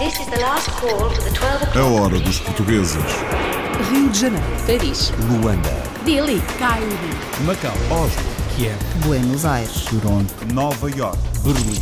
A o'clock. hora dos portugueses. Rio de Janeiro, Paris, Luanda, Delhi, Cairo, Macau, Oslo, Kiev, Buenos Aires. Toronto. Nova York. Berlim.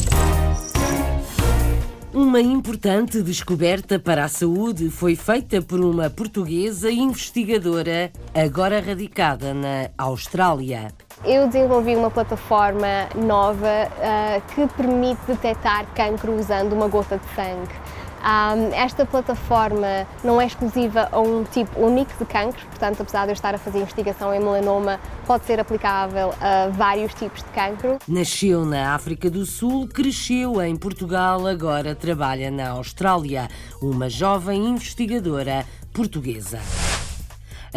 Uma importante descoberta para a saúde foi feita por uma portuguesa investigadora, agora radicada na Austrália. Eu desenvolvi uma plataforma nova ah, que permite detectar cancro usando uma gota de sangue. Ah, esta plataforma não é exclusiva a um tipo único de cancro, portanto, apesar de eu estar a fazer investigação em melanoma, pode ser aplicável a vários tipos de cancro. Nasceu na África do Sul, cresceu em Portugal, agora trabalha na Austrália. Uma jovem investigadora portuguesa.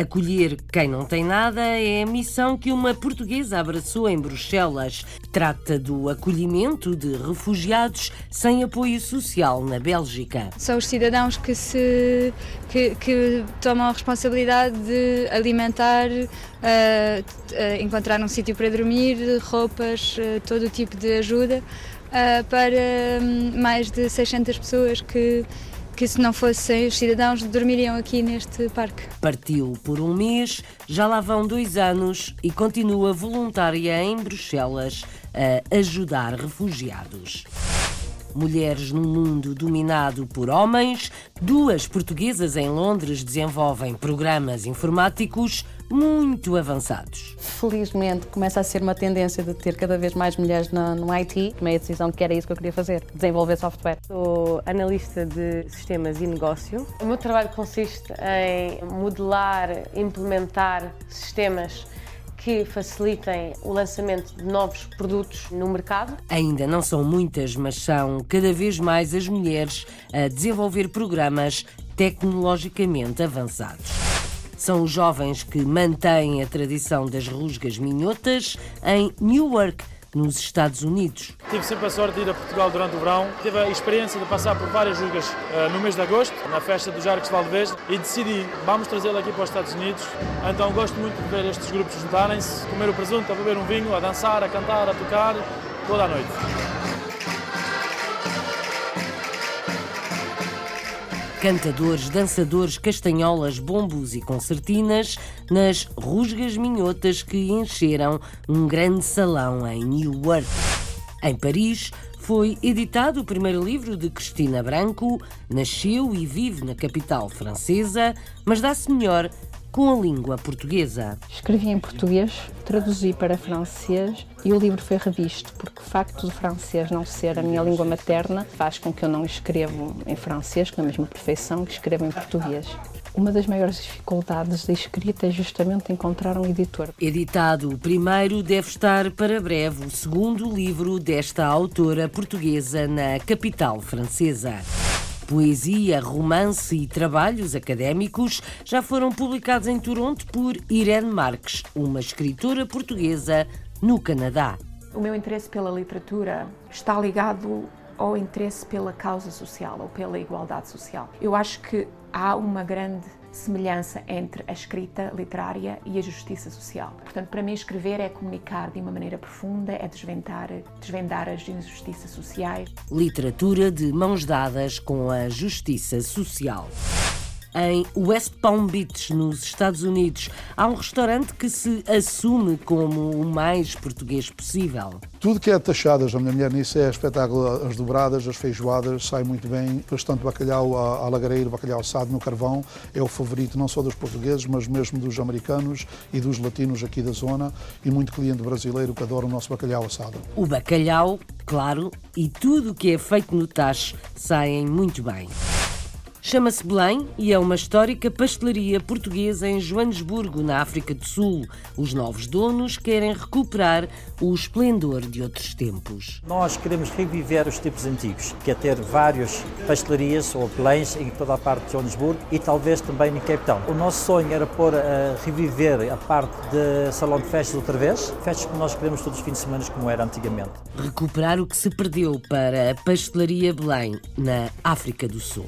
Acolher quem não tem nada é a missão que uma portuguesa abraçou em Bruxelas. Trata do acolhimento de refugiados sem apoio social na Bélgica. São os cidadãos que, se, que, que tomam a responsabilidade de alimentar, eh, eh, encontrar um sítio para dormir, roupas, eh, todo o tipo de ajuda para hum, mais de 600 pessoas que, que, se não fossem os cidadãos, dormiriam aqui neste parque. Partiu por um mês, já lá vão dois anos e continua voluntária em Bruxelas a ajudar refugiados. Mulheres num mundo dominado por homens, duas portuguesas em Londres desenvolvem programas informáticos muito avançados. Felizmente começa a ser uma tendência de ter cada vez mais mulheres na- no IT. Tomei a decisão de que era isso que eu queria fazer, desenvolver software. Sou analista de sistemas e negócio. O meu trabalho consiste em modelar, implementar sistemas que facilitem o lançamento de novos produtos no mercado. Ainda não são muitas, mas são cada vez mais as mulheres a desenvolver programas tecnologicamente avançados. São os jovens que mantêm a tradição das rusgas minhotas em Newark, nos Estados Unidos. Tive sempre a sorte de ir a Portugal durante o verão. Tive a experiência de passar por várias julgas eh, no mês de agosto, na festa dos Arcos de Valdevez, e decidi, vamos trazê-lo aqui para os Estados Unidos. Então gosto muito de ver estes grupos juntarem-se, comer o presunto, a beber um vinho, a dançar, a cantar, a tocar, toda a noite. Cantadores, dançadores, castanholas, bombos e concertinas nas rusgas minhotas que encheram um grande salão em Newark. Em Paris, foi editado o primeiro livro de Cristina Branco. Nasceu e vive na capital francesa, mas dá-se melhor com a língua portuguesa. Escrevi em português, traduzi para francês e o livro foi revisto, porque o facto de francês não ser a minha língua materna faz com que eu não escrevo em francês com a mesma perfeição que escrevo em português. Uma das maiores dificuldades da escrita é justamente encontrar um editor. Editado o primeiro, deve estar para breve o segundo livro desta autora portuguesa na capital francesa. Poesia, romance e trabalhos académicos já foram publicados em Toronto por Irene Marques, uma escritora portuguesa no Canadá. O meu interesse pela literatura está ligado ao interesse pela causa social ou pela igualdade social. Eu acho que há uma grande semelhança entre a escrita literária e a justiça social. Portanto, para mim, escrever é comunicar de uma maneira profunda, é desvendar, desvendar as injustiças sociais. Literatura de mãos dadas com a justiça social. Em West Palm Beach, nos Estados Unidos, há um restaurante que se assume como o mais português possível. Tudo que é taxadas, a minha mulher nisso é espetáculo. As dobradas, as feijoadas, sai muito bem. Bastante bacalhau a, a lagareiro, bacalhau assado no carvão. É o favorito não só dos portugueses, mas mesmo dos americanos e dos latinos aqui da zona. E muito cliente brasileiro que adora o nosso bacalhau assado. O bacalhau, claro, e tudo o que é feito no tacho saem muito bem. Chama-se Belém e é uma histórica pastelaria portuguesa em Joanesburgo, na África do Sul. Os novos donos querem recuperar o esplendor de outros tempos. Nós queremos reviver os tempos antigos, que é ter várias pastelarias ou Beléns em toda a parte de Joanesburgo e talvez também em Cape Town. O nosso sonho era pôr a reviver a parte de salão de festas outra vez, festas que nós queremos todos os fins de semana como era antigamente. Recuperar o que se perdeu para a pastelaria Belém, na África do Sul.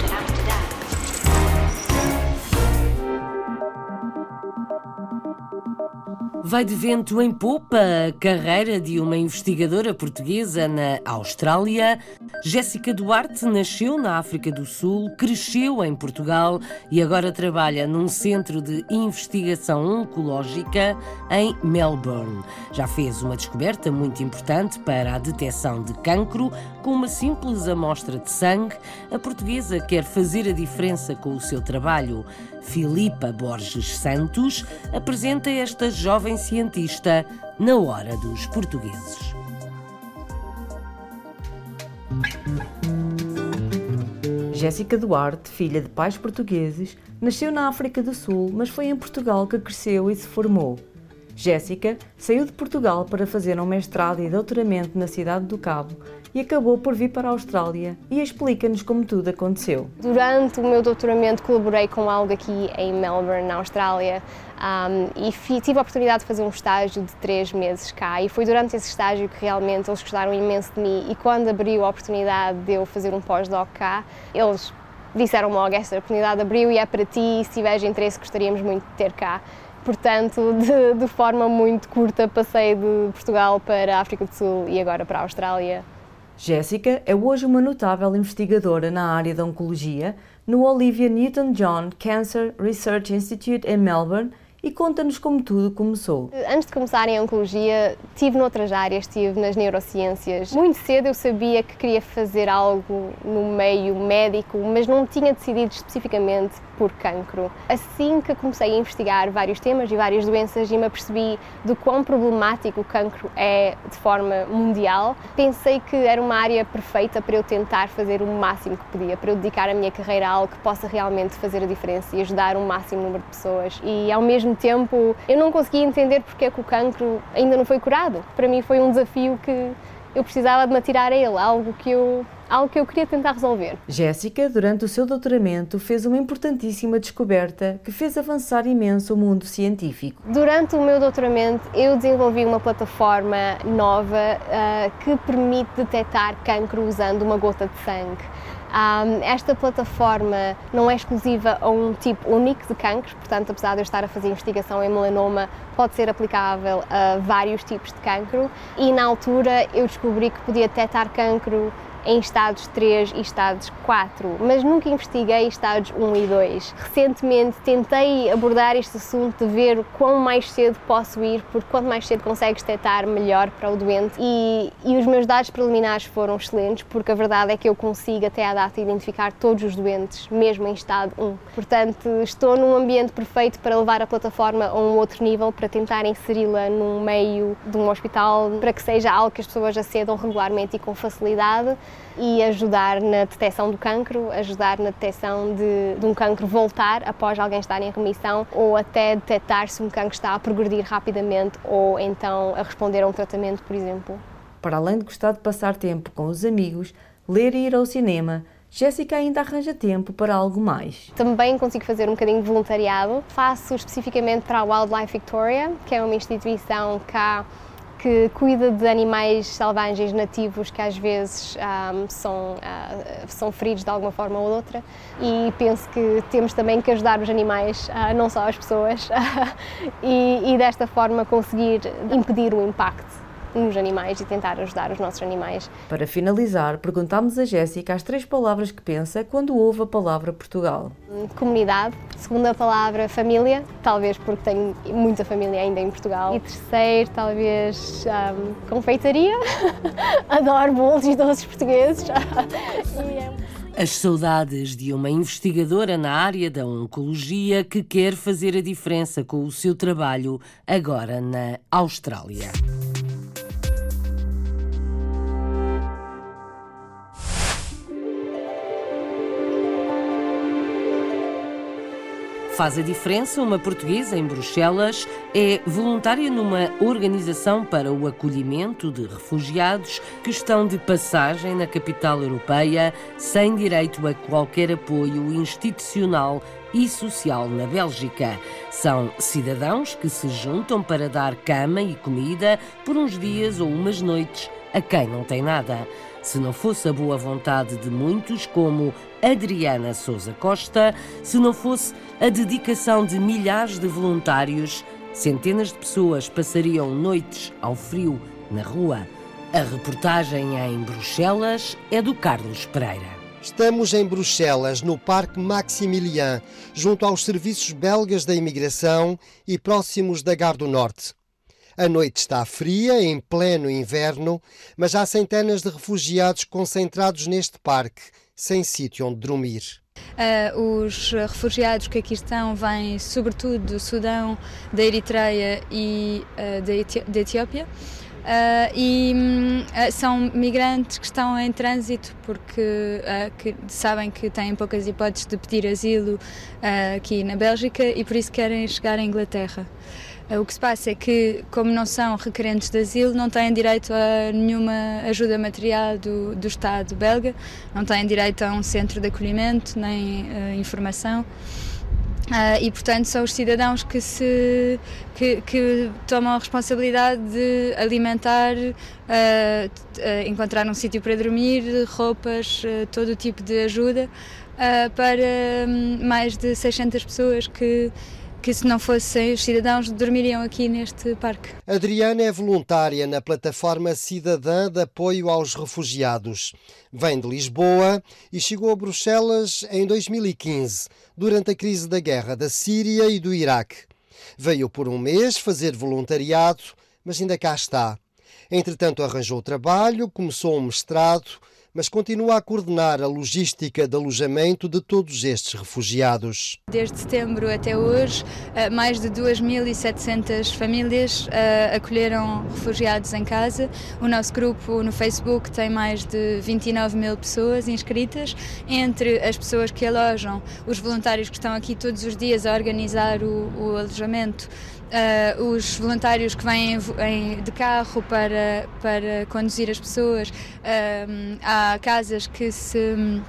Vai de vento em popa a carreira de uma investigadora portuguesa na Austrália. Jéssica Duarte nasceu na África do Sul, cresceu em Portugal e agora trabalha num centro de investigação oncológica em Melbourne. Já fez uma descoberta muito importante para a detecção de cancro com uma simples amostra de sangue. A portuguesa quer fazer a diferença com o seu trabalho. Filipa Borges Santos apresenta esta jovem cientista na hora dos portugueses. Jéssica Duarte, filha de pais portugueses, nasceu na África do Sul, mas foi em Portugal que cresceu e se formou. Jéssica saiu de Portugal para fazer um mestrado e doutoramento na cidade do Cabo e acabou por vir para a Austrália e explica-nos como tudo aconteceu. Durante o meu doutoramento colaborei com algo aqui em Melbourne, na Austrália, um, e tive a oportunidade de fazer um estágio de três meses cá e foi durante esse estágio que realmente eles gostaram imenso de mim e quando abriu a oportunidade de eu fazer um pós-doc cá, eles disseram-me logo, esta oportunidade abriu e é para ti, se tiveres interesse gostaríamos muito de ter cá. Portanto, de, de forma muito curta passei de Portugal para a África do Sul e agora para a Austrália. Jéssica é hoje uma notável investigadora na área da oncologia no Olivia Newton-John Cancer Research Institute em Melbourne e conta-nos como tudo começou. Antes de começar em Oncologia, tive noutras áreas, estive nas neurociências. Muito cedo eu sabia que queria fazer algo no meio médico, mas não tinha decidido especificamente por cancro. Assim que comecei a investigar vários temas e várias doenças e me apercebi do quão problemático o cancro é de forma mundial, pensei que era uma área perfeita para eu tentar fazer o máximo que podia, para eu dedicar a minha carreira a algo que possa realmente fazer a diferença e ajudar o máximo número de pessoas. E ao mesmo tempo, eu não conseguia entender porque é que o cancro ainda não foi curado. Para mim foi um desafio que eu precisava de me atirar a ele, algo que eu algo que eu queria tentar resolver. Jéssica, durante o seu doutoramento, fez uma importantíssima descoberta que fez avançar imenso o mundo científico. Durante o meu doutoramento, eu desenvolvi uma plataforma nova uh, que permite detectar cancro usando uma gota de sangue. Esta plataforma não é exclusiva a um tipo único de cancro, portanto, apesar de eu estar a fazer investigação em melanoma, pode ser aplicável a vários tipos de cancro. E na altura eu descobri que podia detectar cancro em estados 3 e estados 4, mas nunca investiguei estados 1 e 2. Recentemente tentei abordar este assunto de ver quão mais cedo posso ir, porque quanto mais cedo consegues detectar, melhor para o doente. E, e os meus dados preliminares foram excelentes, porque a verdade é que eu consigo até à data identificar todos os doentes, mesmo em estado 1. Portanto, estou num ambiente perfeito para levar a plataforma a um outro nível, para tentar inseri-la num meio de um hospital, para que seja algo que as pessoas acedam regularmente e com facilidade e ajudar na detecção do cancro, ajudar na detecção de, de, um cancro voltar após alguém estar em remissão ou até detectar se um cancro está a progredir rapidamente ou então a responder a um tratamento, por exemplo. Para além de gostar de passar tempo com os amigos, ler e ir ao cinema, Jéssica ainda arranja tempo para algo mais. Também consigo fazer um bocadinho de voluntariado. Faço especificamente para a Wildlife Victoria, que é uma instituição cá que cuida de animais selvagens nativos que às vezes um, são, uh, são feridos de alguma forma ou outra. E penso que temos também que ajudar os animais, uh, não só as pessoas, e, e desta forma conseguir impedir o impacto nos animais e tentar ajudar os nossos animais. Para finalizar, perguntámos a Jéssica as três palavras que pensa quando ouve a palavra Portugal. Comunidade, segunda palavra família, talvez porque tenho muita família ainda em Portugal. E terceiro, talvez um, confeitaria. Adoro bolos e doces portugueses. As saudades de uma investigadora na área da oncologia que quer fazer a diferença com o seu trabalho agora na Austrália. Faz a diferença, uma portuguesa em Bruxelas é voluntária numa organização para o acolhimento de refugiados que estão de passagem na capital europeia sem direito a qualquer apoio institucional e social na Bélgica. São cidadãos que se juntam para dar cama e comida por uns dias ou umas noites a quem não tem nada. Se não fosse a boa vontade de muitos, como Adriana Souza Costa, se não fosse a dedicação de milhares de voluntários, centenas de pessoas passariam noites ao frio na rua. A reportagem em Bruxelas é do Carlos Pereira. Estamos em Bruxelas, no Parque Maximilien, junto aos serviços belgas da imigração e próximos da Gare do Norte. A noite está fria, em pleno inverno, mas há centenas de refugiados concentrados neste parque, sem sítio onde dormir. Uh, os refugiados que aqui estão vêm sobretudo do Sudão, da Eritreia e uh, da, Etiópia. Uh, e uh, são migrantes que estão em trânsito porque uh, que sabem que têm poucas hipóteses de pedir asilo aqui na Bélgica e por isso querem chegar à Inglaterra. O que se passa é que, como não são requerentes de asilo, não têm direito a nenhuma ajuda material do, do Estado belga, não têm direito a um centro de acolhimento nem informação. Uh, e portanto são os cidadãos que se que, que tomam a responsabilidade de alimentar, uh, uh, encontrar um sítio para dormir, roupas, todo o tipo de ajuda para um, mais de 600 pessoas que que se não fossem os cidadãos dormiriam aqui neste parque. Adriana é voluntária na plataforma cidadã de apoio aos refugiados. Vem de Lisboa e chegou a Bruxelas em 2015, durante a crise da guerra da Síria e do Iraque. Veio por um mês fazer voluntariado, mas ainda cá está. Entretanto, arranjou trabalho, começou um mestrado mas continua a coordenar a logística de alojamento de todos estes refugiados. Desde setembro até hoje, eh, mais de 2.700 famílias eh, acolheram refugiados em casa. O nosso grupo no Facebook tem mais de 29 mil pessoas inscritas, entre as pessoas que alojam, os voluntários que estão aqui todos os dias a organizar o, o alojamento Uh, os voluntários que vêm em, de carro para, para conduzir as pessoas, uh, há casas que se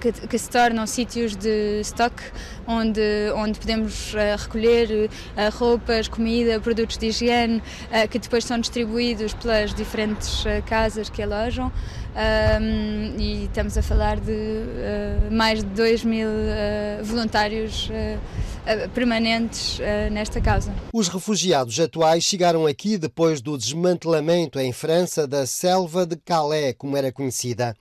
que, que, se tornam sítios de estoque onde, onde podemos uh, recolher uh, roupas, comida, produtos de higiene uh, que depois são distribuídos pelas diferentes casas que alojam um, e estamos a falar de mais de 2 mil voluntários permanentes nesta causa. Os refugiados atuais chegaram aqui depois do desmantelamento em França da selva de Calais, como era conhecida.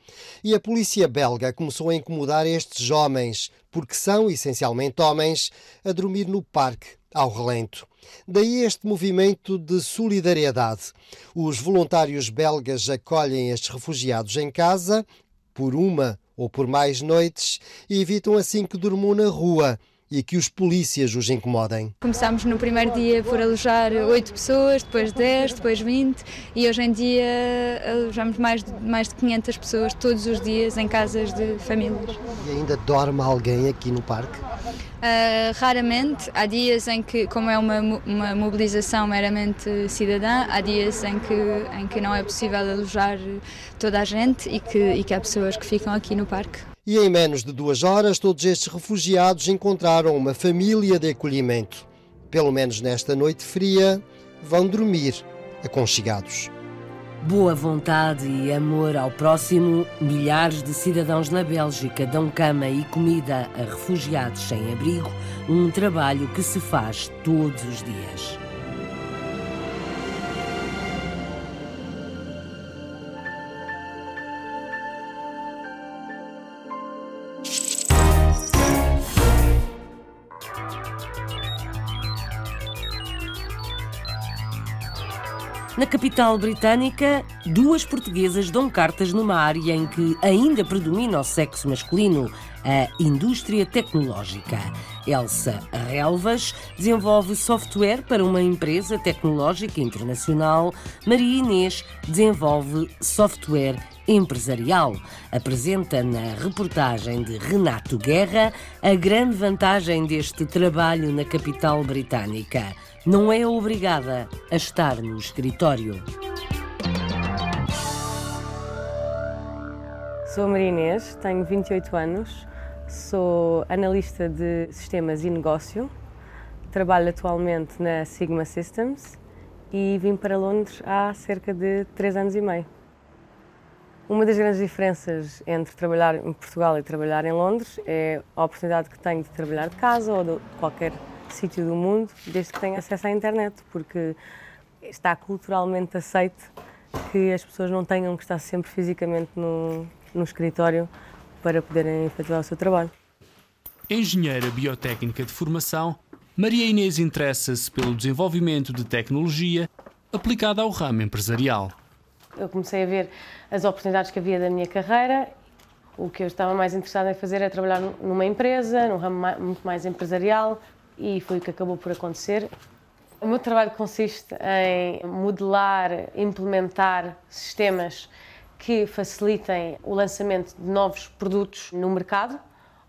E a polícia belga começou a incomodar estes homens, porque são essencialmente homens, a dormir no parque, ao relento. Daí este movimento de solidariedade. Os voluntários belgas acolhem estes refugiados em casa, por uma ou por mais noites, e evitam assim que durmam na rua e que os polícias os incomodem. Começámos no primeiro dia por alojar 8 pessoas, depois 10, depois 20 e hoje em dia alojamos mais de, mais de 500 pessoas todos os dias em casas de famílias. E ainda dorme alguém aqui no parque? Uh, raramente, há dias em que, como é uma, uma mobilização meramente cidadã, há dias em que, em que não é possível alojar toda a gente e que, e que há pessoas que ficam aqui no parque e em menos de duas horas todos estes refugiados encontraram uma família de acolhimento. Pelo menos nesta noite fria, vão dormir aconchegados. Boa vontade e amor ao próximo, milhares de cidadãos na Bélgica dão cama e comida a refugiados sem abrigo, um trabalho que se faz todos os dias. Na capital britânica, duas portuguesas dão cartas numa área em que ainda predomina o sexo masculino, a indústria tecnológica. Elsa Relvas desenvolve software para uma empresa tecnológica internacional. Maria Inês desenvolve software empresarial. Apresenta na reportagem de Renato Guerra a grande vantagem deste trabalho na capital britânica não é obrigada a estar no escritório. Sou Maria Inês, tenho 28 anos, sou analista de sistemas e negócio, trabalho atualmente na Sigma Systems e vim para Londres há cerca de 3 anos e meio. Uma das grandes diferenças entre trabalhar em Portugal e trabalhar em Londres é a oportunidade que tenho de trabalhar de casa ou de qualquer sítio do mundo, desde que tenha acesso à internet, porque está culturalmente aceito que as pessoas não tenham que estar sempre fisicamente no, no escritório para poderem efetuar o seu trabalho. Engenheira biotécnica de formação, Maria Inês interessa-se pelo desenvolvimento de tecnologia aplicada ao ramo empresarial. Eu comecei a ver as oportunidades que havia da minha carreira. O que eu estava mais interessada em fazer é trabalhar numa empresa, num ramo muito mais empresarial, e foi o que acabou por acontecer. O meu trabalho consiste em modelar, implementar sistemas que facilitem o lançamento de novos produtos no mercado,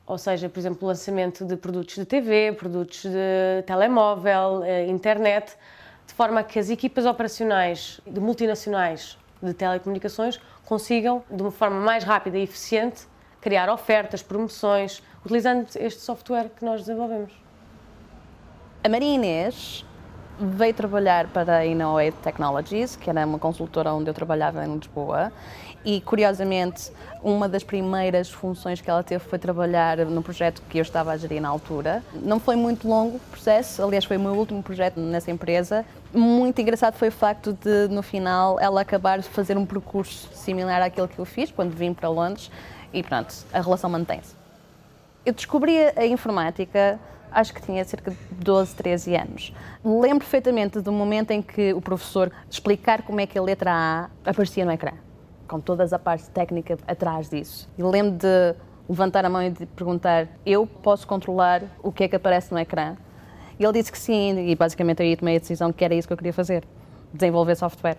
ou seja, por exemplo, o lançamento de produtos de TV, produtos de telemóvel, eh, internet, de forma que as equipas operacionais de multinacionais de telecomunicações consigam, de uma forma mais rápida e eficiente, criar ofertas, promoções, utilizando este software que nós desenvolvemos. A Maria Inês veio trabalhar para a Innoate Technologies, que era uma consultora onde eu trabalhava em Lisboa, e curiosamente, uma das primeiras funções que ela teve foi trabalhar no projeto que eu estava a gerir na altura. Não foi muito longo o processo, aliás, foi o meu último projeto nessa empresa. Muito engraçado foi o facto de, no final, ela acabar de fazer um percurso similar àquele que eu fiz quando vim para Londres, e pronto, a relação mantém-se. Eu descobri a informática acho que tinha cerca de 12, 13 anos. Lembro perfeitamente do momento em que o professor explicar como é que a letra A aparecia no ecrã, com toda a parte técnica atrás disso. E lembro de levantar a mão e de perguntar: eu posso controlar o que é que aparece no ecrã? E ele disse que sim, e basicamente aí tomei a decisão que era isso que eu queria fazer: desenvolver software.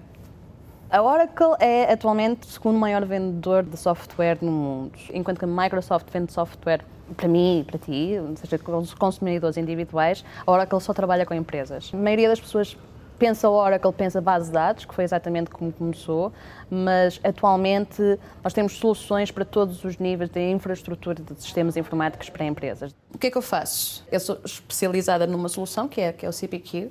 A Oracle é atualmente o segundo maior vendedor de software no mundo, enquanto que a Microsoft vende software para mim e para ti, ou seja, com os consumidores individuais, a Oracle só trabalha com empresas. A maioria das pessoas pensa Oracle, pensa base de dados, que foi exatamente como começou, mas atualmente nós temos soluções para todos os níveis de infraestrutura de sistemas informáticos para empresas. O que é que eu faço? Eu sou especializada numa solução, que é, que é o CPQ,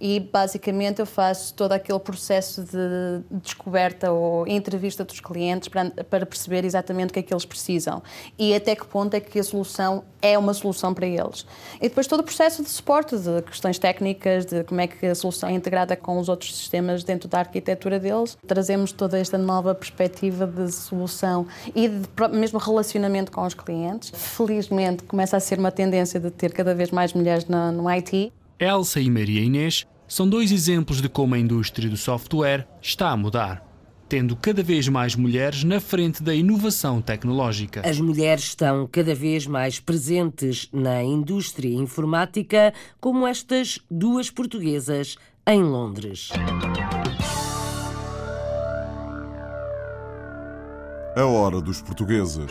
e basicamente eu faço todo aquele processo de descoberta ou entrevista dos clientes para, para perceber exatamente o que é que eles precisam e até que ponto é que a solução é uma solução para eles. E depois todo o processo de suporte, de questões técnicas, de como é que a solução é integrada com os outros sistemas dentro da arquitetura deles. Trazemos toda esta nova perspectiva de solução e de mesmo relacionamento com os clientes. Felizmente começa a ser uma tendência de ter cada vez mais mulheres no, no IT. Elsa e Maria Inês são dois exemplos de como a indústria do software está a mudar, tendo cada vez mais mulheres na frente da inovação tecnológica. As mulheres estão cada vez mais presentes na indústria informática, como estas duas portuguesas em Londres. A hora dos portugueses.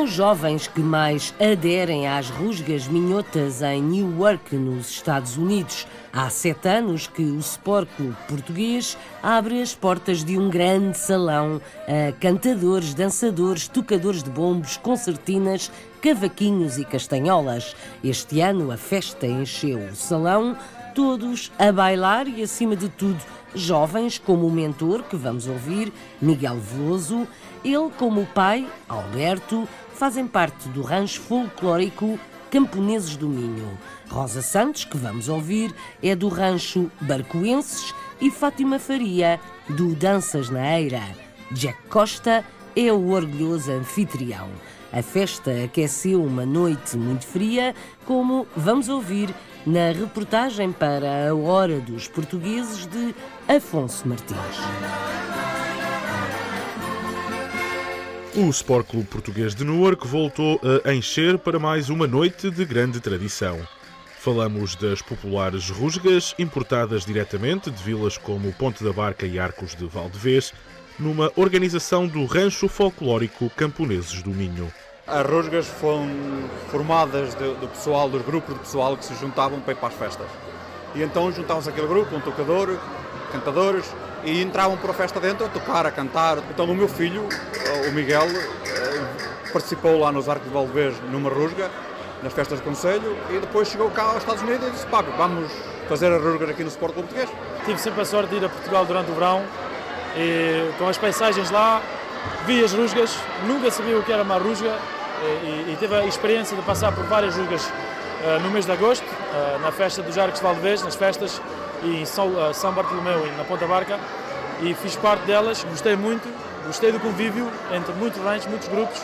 São jovens que mais aderem às rusgas minhotas em Newark, nos Estados Unidos. Há sete anos que o Sport Clube português abre as portas de um grande salão a cantadores, dançadores, tocadores de bombos, concertinas, cavaquinhos e castanholas. Este ano a festa encheu o salão, todos a bailar e, acima de tudo, jovens como o mentor que vamos ouvir, Miguel Veloso, ele como o pai, Alberto, fazem parte do rancho folclórico Camponeses do Minho. Rosa Santos, que vamos ouvir, é do rancho Barcoenses e Fátima Faria, do Danças na Eira. Jack Costa é o orgulhoso anfitrião. A festa aqueceu uma noite muito fria, como vamos ouvir na reportagem para a Hora dos Portugueses de Afonso Martins. O Sport Clube Português de Newark voltou a encher para mais uma noite de grande tradição. Falamos das populares rusgas, importadas diretamente de vilas como Ponte da Barca e Arcos de Valdevez, numa organização do Rancho Folclórico Camponeses do Minho. As rusgas foram formadas do, do pessoal, dos grupos de pessoal que se juntavam para ir para as festas. E então juntavam-se aquele grupo, um tocador, cantadores, e entravam para a festa dentro a tocar, a cantar. Então o meu filho, o Miguel, participou lá nos Arcos de Valdevez numa rusga nas festas de conselho e depois chegou cá aos Estados Unidos e disse, pá, vamos fazer a rusgas aqui no Sport Clube Português. Tive sempre a sorte de ir a Portugal durante o verão e com as paisagens lá, vi as rusgas, nunca sabia o que era uma rusga e, e tive a experiência de passar por várias rusgas uh, no mês de agosto, uh, na festa dos Arcos Valdevez, nas festas e em São, São Bartolomeu e na Ponta Barca e fiz parte delas, gostei muito, gostei do convívio entre muitos ranchos, muitos grupos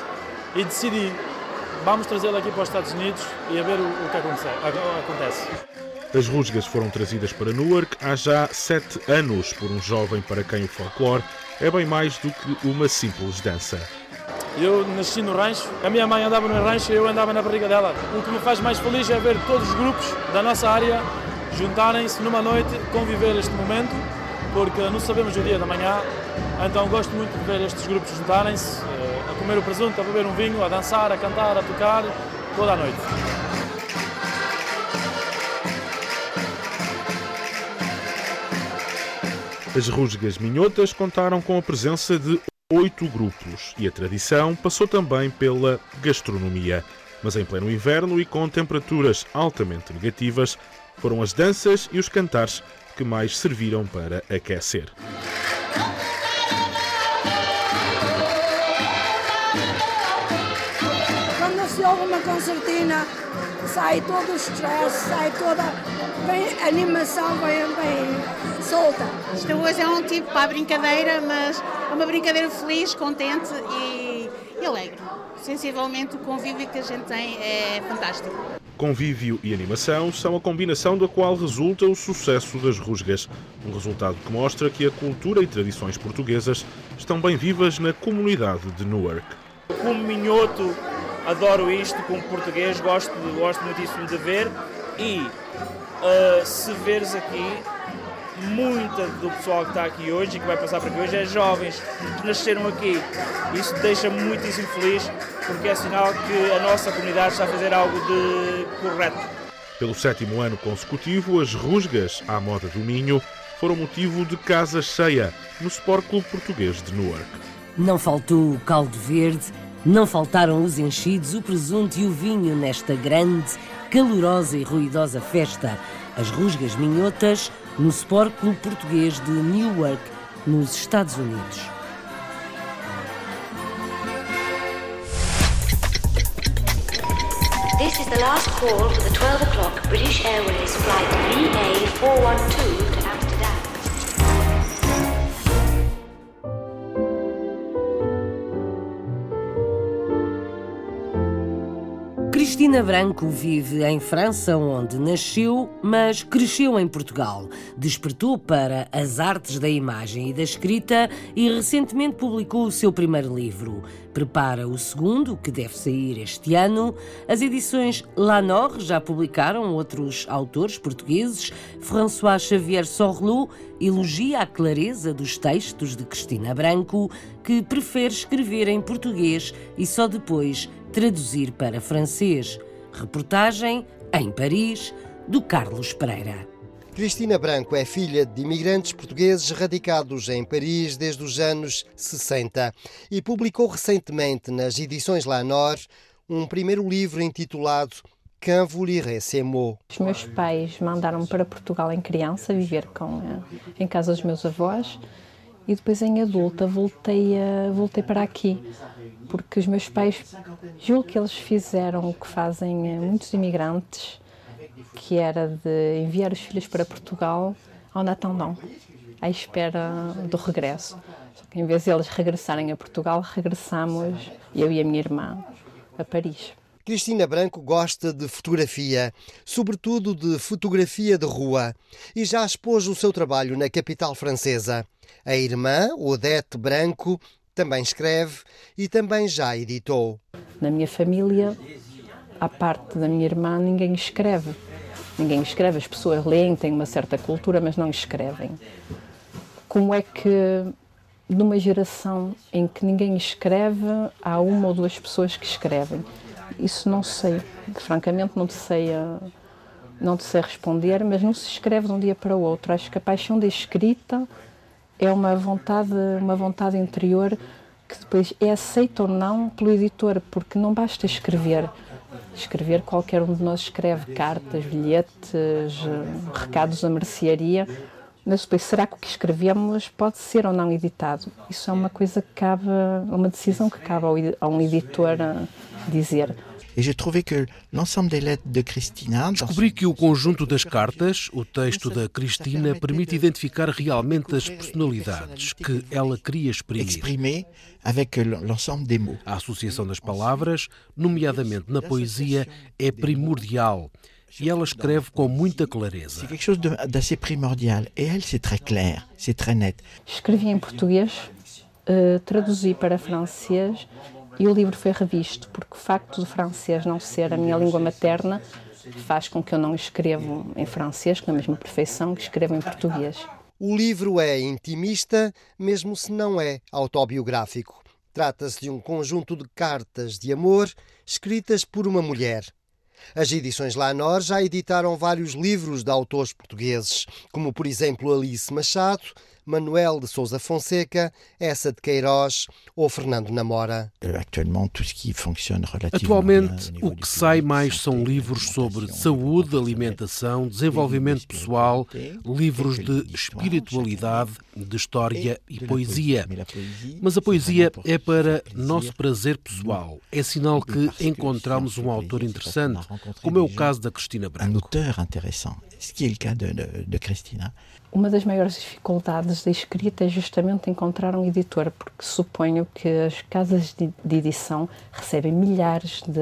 e decidi, vamos trazê-lo aqui para os Estados Unidos e a ver o, o que acontece. As rusgas foram trazidas para Newark há já sete anos por um jovem para quem o folclore é bem mais do que uma simples dança. Eu nasci no rancho, a minha mãe andava no rancho e eu andava na barriga dela. O que me faz mais feliz é ver todos os grupos da nossa área juntarem-se numa noite, conviver este momento, porque não sabemos o dia da manhã, então gosto muito de ver estes grupos juntarem-se, eh, a comer o presunto, a beber um vinho, a dançar, a cantar, a tocar, toda a noite. As rusgas minhotas contaram com a presença de oito grupos e a tradição passou também pela gastronomia. Mas em pleno inverno e com temperaturas altamente negativas, foram as danças e os cantares que mais serviram para aquecer. Quando se ouve uma concertina, sai todo o stress, sai toda a animação bem, bem solta. Isto hoje é um tipo para a brincadeira, mas é uma brincadeira feliz, contente e, e alegre. Sensivelmente o convívio que a gente tem é fantástico. Convívio e animação são a combinação da qual resulta o sucesso das rusgas. Um resultado que mostra que a cultura e tradições portuguesas estão bem vivas na comunidade de Newark. Como minhoto, adoro isto, como português, gosto, gosto muitíssimo de ver e uh, se veres aqui, muita do pessoal que está aqui hoje e que vai passar por aqui hoje é jovens que nasceram aqui. Isso deixa-me muitíssimo feliz porque é sinal que a nossa comunidade está a fazer algo de correto. Pelo sétimo ano consecutivo, as rusgas à moda do Minho foram motivo de casa cheia no Sport Clube Português de Newark. Não faltou o caldo verde, não faltaram os enchidos, o presunto e o vinho nesta grande, calorosa e ruidosa festa. As rusgas minhotas no Sport Clube Português de Newark, nos Estados Unidos. This is the last call for the 12 o'clock British Airways flight VA412 Cristina Branco vive em França, onde nasceu, mas cresceu em Portugal. Despertou para as artes da imagem e da escrita e recentemente publicou o seu primeiro livro. Prepara o segundo, que deve sair este ano. As edições Lanor já publicaram outros autores portugueses. François Xavier Sorlot elogia a clareza dos textos de Cristina Branco, que prefere escrever em português e só depois traduzir para francês. Reportagem em Paris, do Carlos Pereira. Cristina Branco é filha de imigrantes portugueses radicados em Paris desde os anos 60 e publicou recentemente nas edições Lanor um primeiro livro intitulado Quand vous lirez ces mots. Os meus pais mandaram-me para Portugal em criança, viver com, em casa dos meus avós, e depois em adulta voltei, a, voltei para aqui, porque os meus pais, julgo que eles fizeram o que fazem muitos imigrantes, que era de enviar os filhos para Portugal en attendant, à espera do regresso. Só que em vez de eles regressarem a Portugal, regressamos, eu e a minha irmã, a Paris. Cristina Branco gosta de fotografia, sobretudo de fotografia de rua, e já expôs o seu trabalho na capital francesa. A irmã, Odete Branco, também escreve e também já editou. Na minha família, à parte da minha irmã, ninguém escreve. Ninguém escreve, as pessoas leem, têm uma certa cultura, mas não escrevem. Como é que, numa geração em que ninguém escreve, há uma ou duas pessoas que escrevem? Isso não sei, francamente não te sei, não te sei responder, mas não se escreve de um dia para o outro. Acho que a paixão da escrita é uma vontade, uma vontade interior que depois é aceita ou não pelo editor, porque não basta escrever, Escrever, qualquer um de nós escreve cartas, bilhetes, recados à mercearia. Mas depois, será que o que escrevemos pode ser ou não editado? Isso é uma coisa que cabe, uma decisão que cabe a um editor dizer. E j'ai trouvé que l'ensemble des lettres de Cristina. Descobri que o conjunto das cartas, o texto da Cristina, permite identificar realmente as personalidades que ela queria exprimir. avec l'ensemble des mots. A associação das palavras, nomeadamente na poesia, é primordial. E ela escreve com muita clareza. C'est quelque chose d'assez primordial. Et elle, c'est très clair, c'est très net. Escrevi em português, uh, traduzi para francês e o livro foi revisto, porque o facto do francês não ser a minha língua materna faz com que eu não escrevo em francês com a mesma perfeição que escrevo em português. O livro é intimista, mesmo se não é autobiográfico. Trata-se de um conjunto de cartas de amor escritas por uma mulher. As edições Lanor já editaram vários livros de autores portugueses, como por exemplo Alice Machado, Manuel de Souza Fonseca, Essa de Queiroz ou Fernando Namora. Atualmente, o que sai mais são livros sobre saúde, alimentação, desenvolvimento pessoal, livros de espiritualidade, de história e poesia. Mas a poesia é para nosso prazer pessoal. É sinal que encontramos um autor interessante, como é o caso da Cristina Branco. Um autor interessante, ce qui est le cas de, de, de Cristina. Uma das maiores dificuldades da escrita é justamente encontrar um editor, porque suponho que as casas de, edição recebem milhares de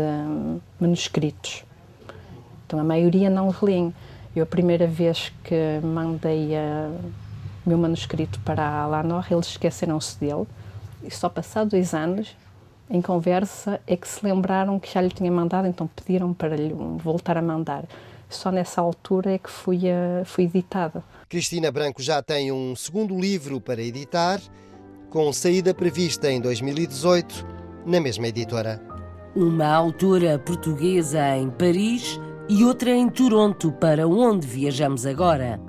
manuscritos. Então a maioria não relêem. Eu, a primeira vez que mandei o meu manuscrito para a Lanor, eles esqueceram-se dele. E só passado dois anos, em conversa, é que se lembraram que já lhe tinha mandado, então pediram para lhe voltar a mandar. Só nessa altura é que fui, fui editada. Cristina Branco já tem um segundo livro para editar, com saída prevista em 2018, na mesma editora. Uma autora portuguesa em Paris e outra em Toronto, para onde viajamos agora.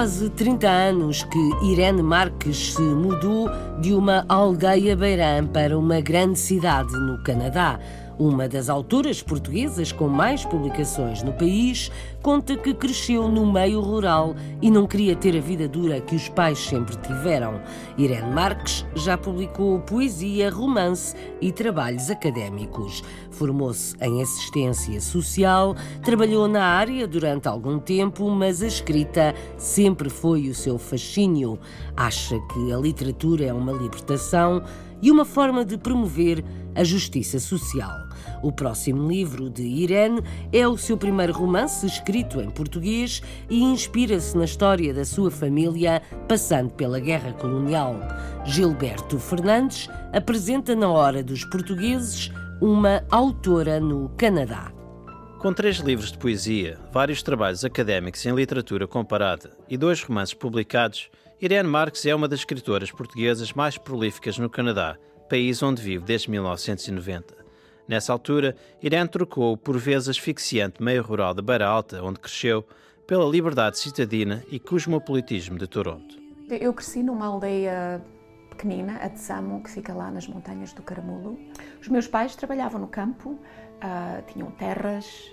Quase 30 anos que Irene Marques se mudou de uma aldeia beirã para uma grande cidade no Canadá. Uma das autoras portuguesas com mais publicações no país conta que cresceu no meio rural e não queria ter a vida dura que os pais sempre tiveram. Irene Marques já publicou poesia, romance e trabalhos académicos. Formou-se em assistência social, trabalhou na área durante algum tempo, mas a escrita sempre foi o seu fascínio. Acha que a literatura é uma libertação e uma forma de promover a justiça social. O próximo livro de Irene é o seu primeiro romance escrito em português e inspira-se na história da sua família, passando pela guerra colonial. Gilberto Fernandes apresenta na Hora dos Portugueses uma autora no Canadá. Com três livros de poesia, vários trabalhos académicos em literatura comparada e dois romances publicados, Irene Marques é uma das escritoras portuguesas mais prolíficas no Canadá, país onde vive desde 1990. Nessa altura, Irene trocou o por vezes asfixiante meio rural de Beira Alta, onde cresceu, pela liberdade citadina e cosmopolitismo de Toronto. Eu cresci numa aldeia pequenina, a Tsamo, que fica lá nas montanhas do Caramulo. Os meus pais trabalhavam no campo, uh, tinham terras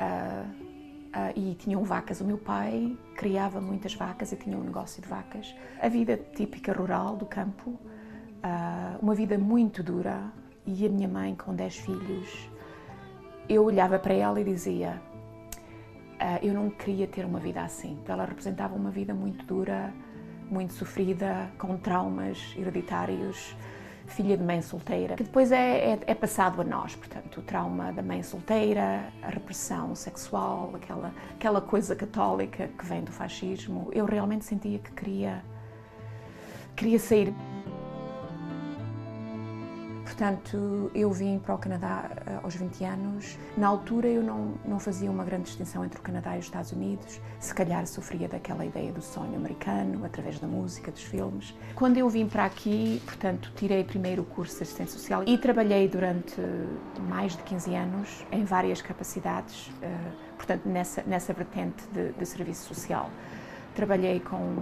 uh, uh, e tinham vacas. O meu pai criava muitas vacas e tinha um negócio de vacas. A vida típica rural do campo, uma vida muito dura, e a minha mãe com 10 filhos, eu olhava para ela e dizia: uh, Eu não queria ter uma vida assim. Ela representava uma vida muito dura, muito sofrida, com traumas hereditários, filha de mãe solteira, que depois é, é, é, passado a nós. Portanto, o trauma da mãe solteira, a repressão sexual, aquela, aquela coisa católica que vem do fascismo. Eu realmente sentia que queria, queria sair Portanto, eu vim para o Canadá uh, aos 20 anos. Na altura, eu não, não fazia uma grande distinção entre o Canadá e os Estados Unidos. Se calhar sofria daquela ideia do sonho americano, através da música, dos filmes. Quando eu vim para aqui, portanto, tirei primeiro o curso de assistente social e trabalhei durante mais de 15 anos em várias capacidades, uh, portanto, nessa, nessa vertente de, de serviço social. Trabalhei com.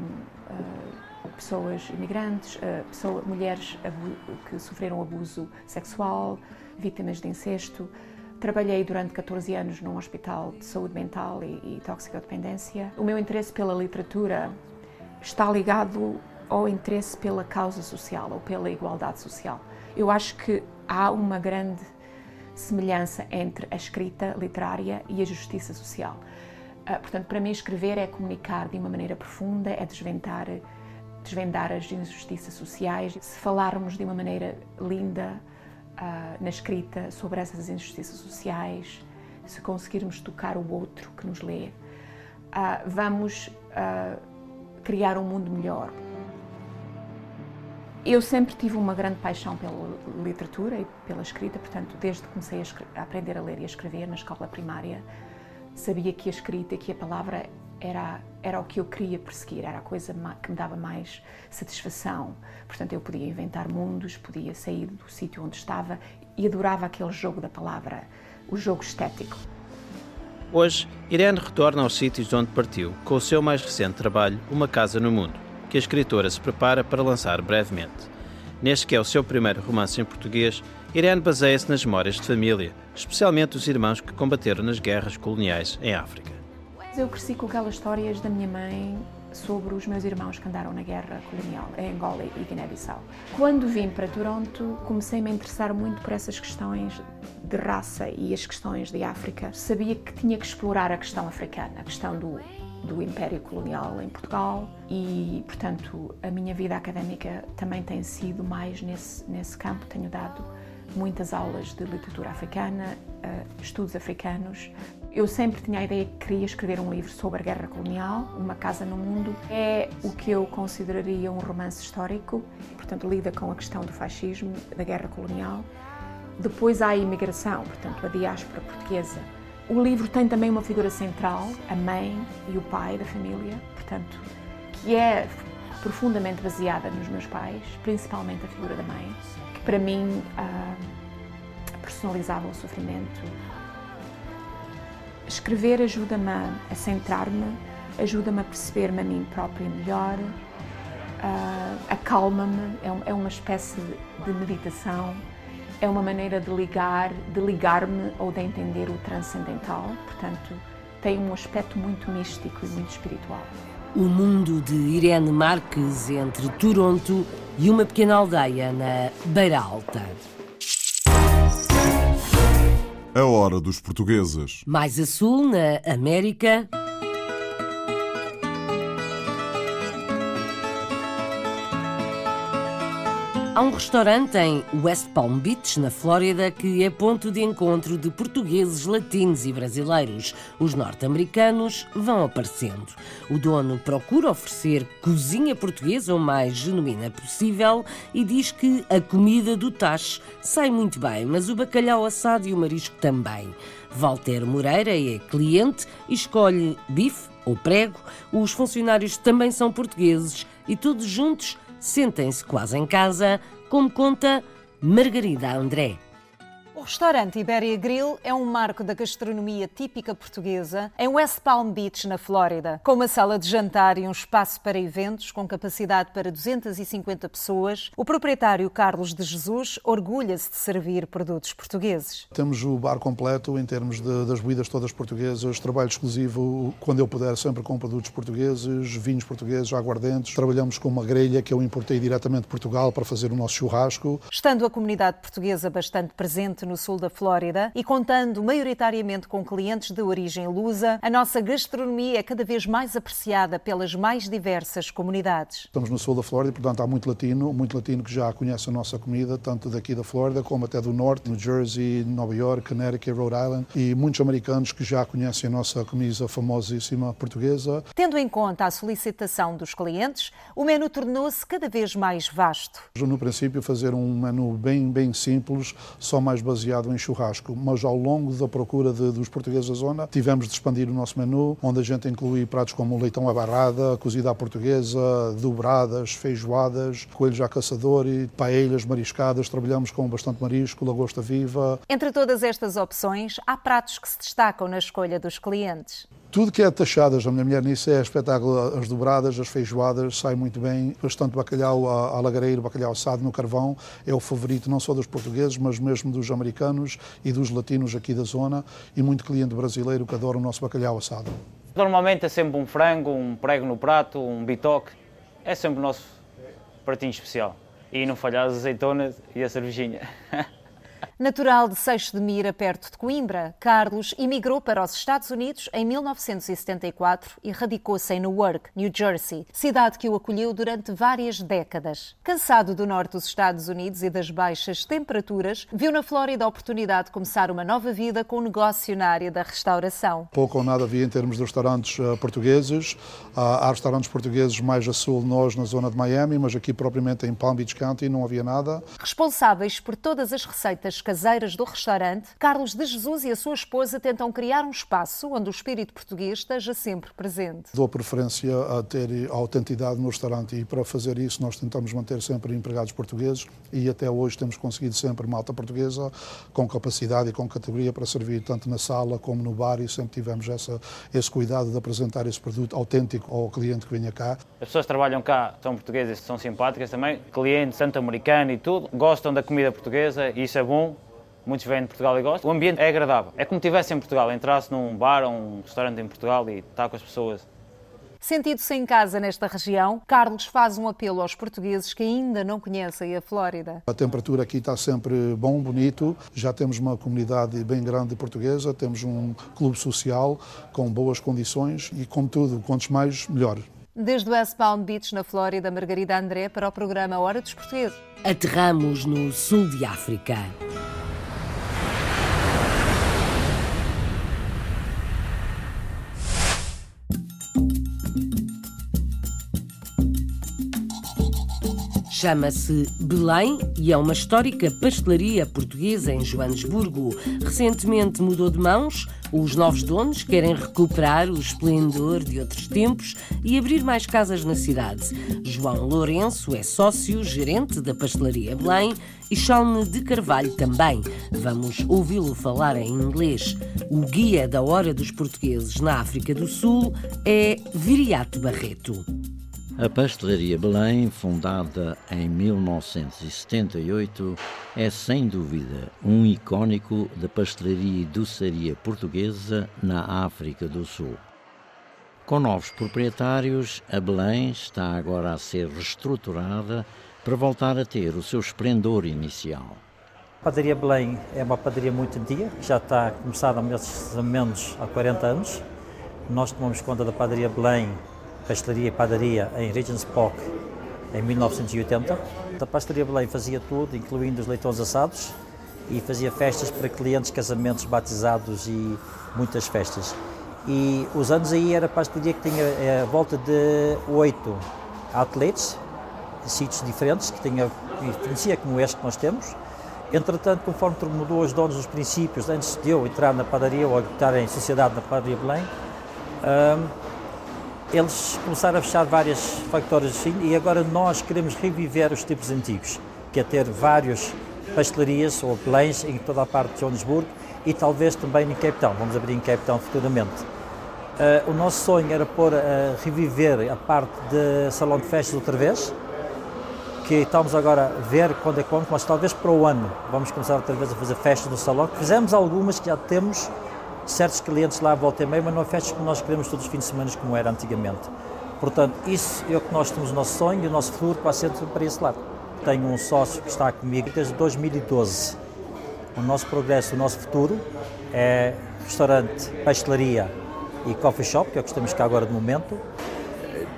Pessoas imigrantes, uh, pessoa, mulheres que sofreram abuso sexual, vítimas de incesto. Trabalhei durante 14 anos num hospital de saúde mental e, e toxicodependência. O meu interesse pela literatura está ligado ao interesse pela causa social ou pela igualdade social. Eu acho que há uma grande semelhança entre a escrita literária e a justiça social. Uh, portanto, para mim, escrever é comunicar de uma maneira profunda, é desvendar desvendar as injustiças sociais, se falarmos de uma maneira linda uh, na escrita sobre essas injustiças sociais, se conseguirmos tocar o outro que nos lê, uh, vamos uh, criar um mundo melhor. Eu sempre tive uma grande paixão pela literatura e pela escrita, portanto, desde que comecei a, a aprender a ler e a escrever na escola primária, sabia que a escrita, que a palavra era, era o que eu queria perseguir, era a coisa que me dava mais satisfação. Portanto, eu podia inventar mundos, podia sair do sítio onde estava e adorava aquele jogo da palavra, o jogo estético. Hoje, Irene retorna aos sítios de onde partiu, com o seu mais recente trabalho, Uma Casa no Mundo, que a escritora se prepara para lançar brevemente. Neste que é o seu primeiro romance em português, Irene baseia-se nas memórias de família, especialmente dos irmãos que combateram nas guerras coloniais em África. Eu cresci com aquelas histórias da minha mãe sobre os meus irmãos que andaram na guerra colonial em Angola e Guiné-Bissau. Quando vim para Toronto, comecei-me a interessar muito por essas questões de raça e as questões de África. Sabia que tinha que explorar a questão africana, a questão do do Império Colonial em Portugal e, portanto, a minha vida académica também tem sido mais nesse, nesse campo. Tenho dado muitas aulas de literatura africana, uh, estudos africanos, eu sempre tinha a ideia que queria escrever um livro sobre a guerra colonial, Uma Casa no Mundo. É o que eu consideraria um romance histórico, portanto, lida com a questão do fascismo, da guerra colonial. Depois há a imigração, portanto, a diáspora portuguesa. O livro tem também uma figura central, a mãe e o pai da família, portanto, que é profundamente baseada nos meus pais, principalmente a figura da mãe, que para mim ah, personalizava o sofrimento, Escrever ajuda-me a centrar-me, ajuda-me a perceber-me a mim própria melhor, uh, acalma-me, é, é, uma espécie de meditação, é uma maneira de ligar, de ligar-me ou de entender o transcendental, portanto, tem um aspecto muito místico e muito espiritual. O mundo de Irene Marques entre Toronto e uma pequena aldeia na Beira Alta. A hora dos portugueses. Mais a sul, na América. Há um restaurante em West Palm Beach, na Flórida, que é ponto de encontro de portugueses, latinos e brasileiros. Os norte-americanos vão aparecendo. O dono procura oferecer cozinha portuguesa o mais genuína possível e diz que a comida do Tacho sai muito bem, mas o bacalhau assado e o marisco também. Walter Moreira é cliente e escolhe bife ou prego. Os funcionários também são portugueses e todos juntos sentem-se quase em casa, como conta Margarida André. O restaurante Iberia Grill é um marco da gastronomia típica portuguesa em West Palm Beach, na Flórida. Com uma sala de jantar e um espaço para eventos com capacidade para 250 pessoas, o proprietário Carlos de Jesus orgulha-se de servir produtos portugueses. Temos o bar completo em termos de, das bebidas todas portuguesas, trabalho exclusivo quando eu puder sempre com produtos portugueses, vinhos portugueses, aguardentes. Trabalhamos com uma grelha que eu importei diretamente de Portugal para fazer o nosso churrasco. Estando a comunidade portuguesa bastante presente no sul da Flórida e contando maioritariamente com clientes de origem lusa, a nossa gastronomia é cada vez mais apreciada pelas mais diversas comunidades. Estamos no sul da Flórida, portanto há muito latino, muito latino que já conhece a nossa comida, tanto daqui da Flórida como até do norte, New Jersey, Nova York, Connecticut, Rhode Island, e muitos americanos que já conhecem a nossa comida famosíssima portuguesa. Tendo em conta a solicitação dos clientes, o menu tornou-se cada vez mais vasto. No princípio, fazer um menu bem, bem simples, só mais baseado em churrasco, mas ao longo da procura de, dos portugueses da zona, tivemos de expandir o nosso menu, onde a gente inclui pratos como leitão à barrada, cozida à portuguesa, dobradas, feijoadas, coelhos à caçador e paelhas mariscadas. Trabalhamos com bastante marisco, lagosta viva. Entre todas estas opções, há pratos que se destacam na escolha dos clientes. Tudo que é taxadas, a minha mulher nisso é espetáculo. As dobradas, as feijoadas, sai muito bem. Bastante bacalhau à, bacalhau assado no carvão. É o favorito não só dos portugueses, mas mesmo dos americanos e dos latinos aqui da zona. E muito cliente brasileiro que adora o nosso bacalhau assado. Normalmente é sempre um frango, um prego no prato, um bitoque. É sempre o nosso pratinho especial. E não falhar as azeitonas e a cervejinha. Natural de Seixo de Mira, perto de Coimbra, Carlos emigrou para os Estados Unidos em 1974 e radicou-se em Newark, New Jersey, cidade que o acolheu durante várias décadas. Cansado do norte dos Estados Unidos e das baixas temperaturas, viu na Flórida a oportunidade de começar uma nova vida com um negócio na área da restauração. Pouco ou nada havia em termos de restaurantes uh, portugueses. Uh, há restaurantes portugueses mais a sul de nós, na zona de Miami, mas aqui propriamente em Palm Beach County não havia nada. Responsáveis por todas as receitas caseiras do restaurante, Carlos de Jesus e a sua esposa tentam criar um espaço onde o espírito português esteja sempre presente. Dou preferência a ter a autenticidade no restaurante e para fazer isso nós tentamos manter sempre empregados portugueses e até hoje temos conseguido sempre malta portuguesa com capacidade e com categoria para servir tanto na sala como no bar e sempre tivemos essa, esse cuidado de apresentar esse produto autêntico ao cliente que venha cá. As pessoas que trabalham cá são portuguesas, são simpáticas também, clientes, tanto americano e tudo, gostam da comida portuguesa e isso é bom muitos vêm de Portugal e gostam. O ambiente é agradável. É como se estivesse em Portugal, entrasse num bar ou um restaurante em Portugal e estar com as pessoas. Sentido-se em casa nesta região, Carlos faz um apelo aos portugueses que ainda não conhecem a Flórida. A temperatura aqui está sempre bom, bonito. Já temos uma comunidade bem grande portuguesa, temos um clube social com boas condições e, como tudo, quantos mais, melhor. Desde West Palm Beach, na Flórida, Margarida André, para o programa Hora dos Portugueses. Aterramos no sul de África. Chama-se Belém e é uma histórica pastelaria portuguesa em Joanesburgo. Recentemente mudou de mãos. Os novos donos querem recuperar o esplendor de outros tempos e abrir mais casas na cidade. João Lourenço é sócio, gerente da pastelaria Belém e Chalne de Carvalho também. Vamos ouvi-lo falar em inglês. O guia da Hora dos Portugueses na África do Sul é Viriato Barreto. A Pastelaria Belém, fundada em 1978, é sem dúvida um icônico da pastelaria e doçaria portuguesa na África do Sul. Com novos proprietários, a Belém está agora a ser reestruturada para voltar a ter o seu esplendor inicial. A padaria Belém é uma padaria muito antiga, que já está começada mais ou menos há 40 anos. Nós tomamos conta da padaria Belém pastelaria e padaria em Regent's Park em 1980. A pastelaria Belém fazia tudo, incluindo os leitões assados, e fazia festas para clientes, casamentos, batizados e muitas festas. E os anos aí era a pastelaria que tinha a volta de oito outlets, sítios diferentes, que tinha, conhecia como este que nós temos. Entretanto, conforme mudou os donos, os princípios, antes de eu entrar na padaria ou estar em sociedade na padaria Belém, um, eles começaram a fechar várias factórias assim e agora nós queremos reviver os tipos antigos, que é ter várias pastelarias ou plains em toda a parte de Joanesburgo e talvez também em Cape Town. Vamos abrir em Cape Town futuramente. Uh, o nosso sonho era pôr a reviver a parte de salão de festas outra vez, que estamos agora a ver quando é quando, mas talvez para o ano vamos começar outra vez a fazer festas no salão. Fizemos algumas que já temos certos clientes lá volta e meia, mas não é festas como nós queremos todos os fins de semana como era antigamente. Portanto, isso é o que nós temos o nosso sonho e o nosso futuro quase sempre para esse lado. Tenho um sócio que está comigo desde 2012. O nosso progresso, o nosso futuro é restaurante, pastelaria e coffee shop, que é o que estamos cá agora de momento.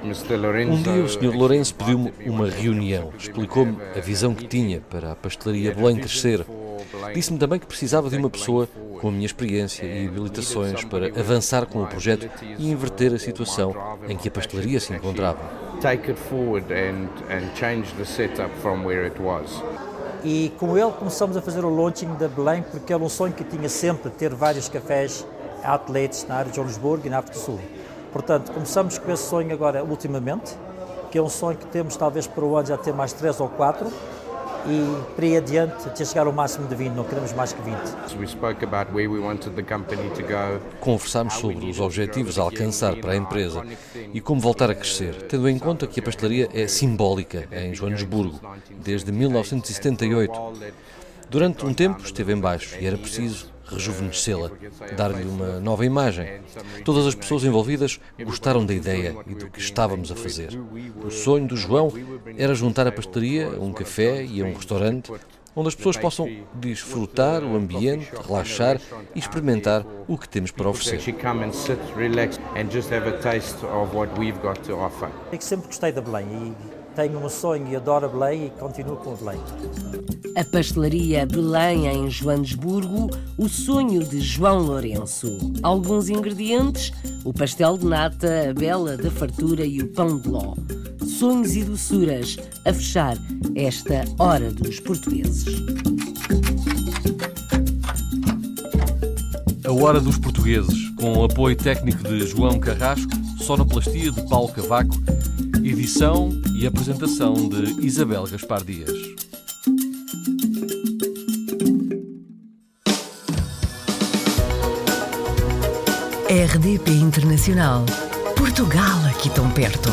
Um dia o Sr. Lourenço pediu-me uma reunião, explicou-me a visão que tinha para a pastelaria Belém crescer. Disse-me também que precisava de uma pessoa com a minha experiência e habilitações para avançar com o projeto e inverter a situação em que a pastelaria se encontrava. E com ele começamos a fazer o launching da Belém, porque era um sonho que tinha sempre ter vários cafés outlets na área de Joanesburgo e na África do Sul. Portanto, começamos com esse sonho agora ultimamente, que é um sonho que temos talvez para o ano já ter mais três ou quatro, e para ir adiante até chegar ao máximo de 20, não queremos mais que 20. Conversámos sobre os objetivos a alcançar para a empresa e como voltar a crescer, tendo em conta que a pastelaria é simbólica em Joanesburgo, desde 1978. Durante um tempo esteve em baixo e era preciso rejuvenescê-la, dar-lhe uma nova imagem. Todas as pessoas envolvidas gostaram da ideia e do que estávamos a fazer. O sonho do João era juntar a pastelaria a um café e a um restaurante onde as pessoas possam desfrutar o ambiente, relaxar e experimentar o que temos para oferecer. Eu sempre gostei da Belém e tenho um sonho e adoro a Belém e continuo com a Belém. A pastelaria Belém em Joanesburgo, o sonho de João Lourenço. Alguns ingredientes: o pastel de nata, a bela da fartura e o pão de ló. Sonhos e doçuras a fechar esta Hora dos Portugueses. A Hora dos Portugueses, com o apoio técnico de João Carrasco, sonoplastia de Paulo Cavaco Edição e apresentação de Isabel Gaspar Dias. RDP Internacional. Portugal aqui tão perto.